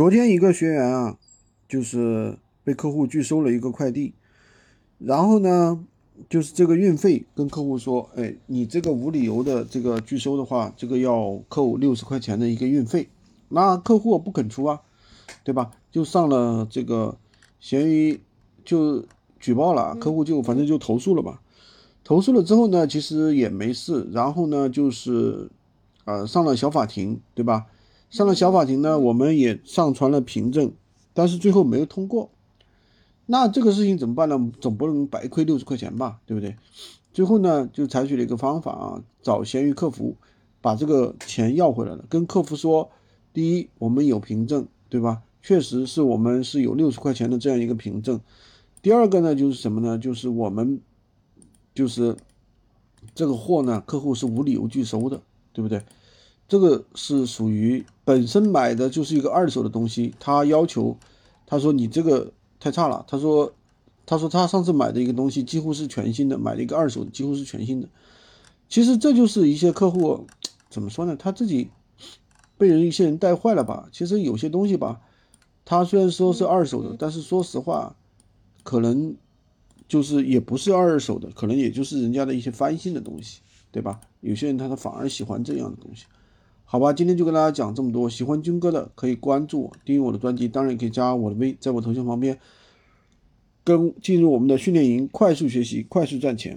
昨天一个学员啊，就是被客户拒收了一个快递，然后呢，就是这个运费跟客户说，哎，你这个无理由的这个拒收的话，这个要扣六十块钱的一个运费，那客户不肯出啊，对吧？就上了这个闲鱼就举报了，客户就反正就投诉了吧。投诉了之后呢，其实也没事，然后呢，就是呃上了小法庭，对吧？上了小法庭呢，我们也上传了凭证，但是最后没有通过。那这个事情怎么办呢？总不能白亏六十块钱吧，对不对？最后呢，就采取了一个方法啊，找闲鱼客服把这个钱要回来了。跟客服说，第一，我们有凭证，对吧？确实是我们是有六十块钱的这样一个凭证。第二个呢，就是什么呢？就是我们就是这个货呢，客户是无理由拒收的，对不对？这个是属于本身买的就是一个二手的东西，他要求，他说你这个太差了，他说，他说他上次买的一个东西几乎是全新的，买了一个二手的几乎是全新的，其实这就是一些客户怎么说呢？他自己被人一些人带坏了吧？其实有些东西吧，他虽然说是二手的，但是说实话，可能就是也不是二手的，可能也就是人家的一些翻新的东西，对吧？有些人他他反而喜欢这样的东西。好吧，今天就跟大家讲这么多。喜欢军哥的可以关注我，订阅我的专辑，当然也可以加我的微，在我头像旁边，跟进入我们的训练营，快速学习，快速赚钱。